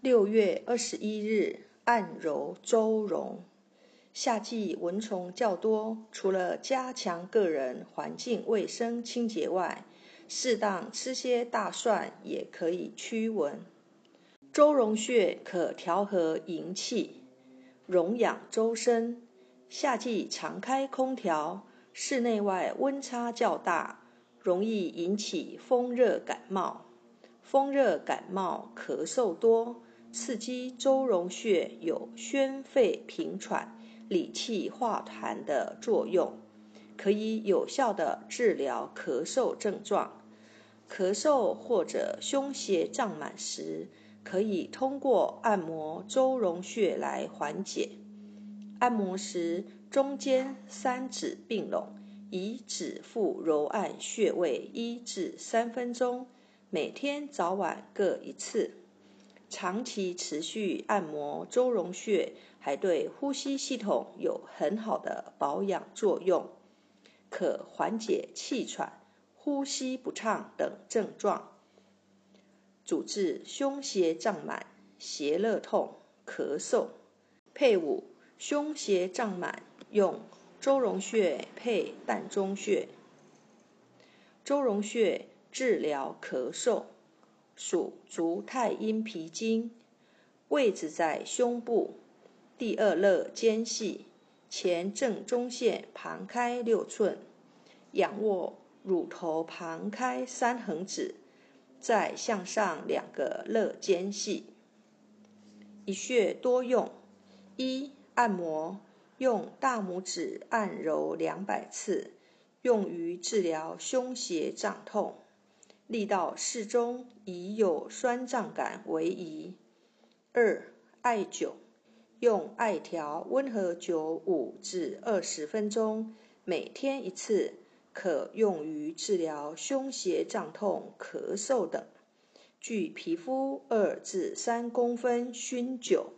六月二十一日，按揉周荣。夏季蚊虫较多，除了加强个人环境卫生清洁外，适当吃些大蒜也可以驱蚊。周荣穴可调和营气，荣养周身。夏季常开空调，室内外温差较大，容易引起风热感冒。风热感冒、咳嗽多，刺激周荣穴有宣肺平喘、理气化痰的作用，可以有效的治疗咳嗽症状。咳嗽或者胸胁胀满时，可以通过按摩周荣穴来缓解。按摩时，中间三指并拢，以指腹揉按穴位一至三分钟。每天早晚各一次，长期持续按摩周荣穴，还对呼吸系统有很好的保养作用，可缓解气喘、呼吸不畅等症状，主治胸胁胀满、胁肋痛、咳嗽。配伍胸胁胀满，用周荣穴配膻中穴。周荣穴。治疗咳嗽，属足太阴脾经，位置在胸部第二肋间隙前正中线旁开六寸，仰卧乳头旁开三横指，再向上两个肋间隙。一穴多用：一、按摩，用大拇指按揉两百次，用于治疗胸胁胀痛。力道适中，以有酸胀感为宜。二、艾灸，用艾条温和灸五至二十分钟，每天一次，可用于治疗胸胁胀痛、咳嗽等。距皮肤二至三公分熏灸。